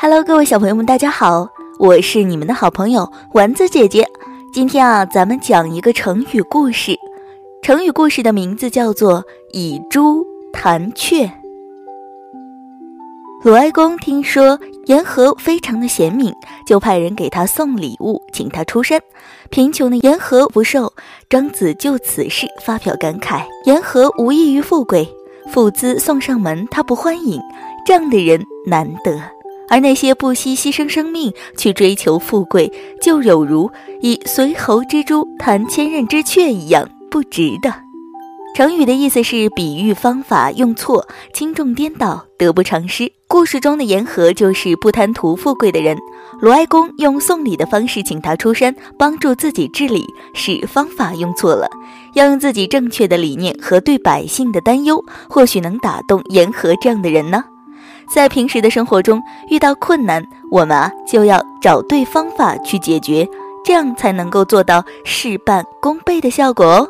Hello，各位小朋友们，大家好，我是你们的好朋友丸子姐姐。今天啊，咱们讲一个成语故事。成语故事的名字叫做“以珠弹雀”。鲁哀公听说颜和非常的贤明，就派人给他送礼物，请他出山。贫穷的颜和不受，庄子就此事发表感慨：颜和无异于富贵，富资送上门，他不欢迎，这样的人难得。而那些不惜牺牲生命去追求富贵，就有如以随侯之珠弹千仞之雀一样不值得。成语的意思是比喻方法用错，轻重颠倒，得不偿失。故事中的言和就是不贪图富贵的人。罗哀公用送礼的方式请他出山，帮助自己治理，是方法用错了。要用自己正确的理念和对百姓的担忧，或许能打动言和这样的人呢。在平时的生活中遇到困难，我们啊就要找对方法去解决，这样才能够做到事半功倍的效果哦。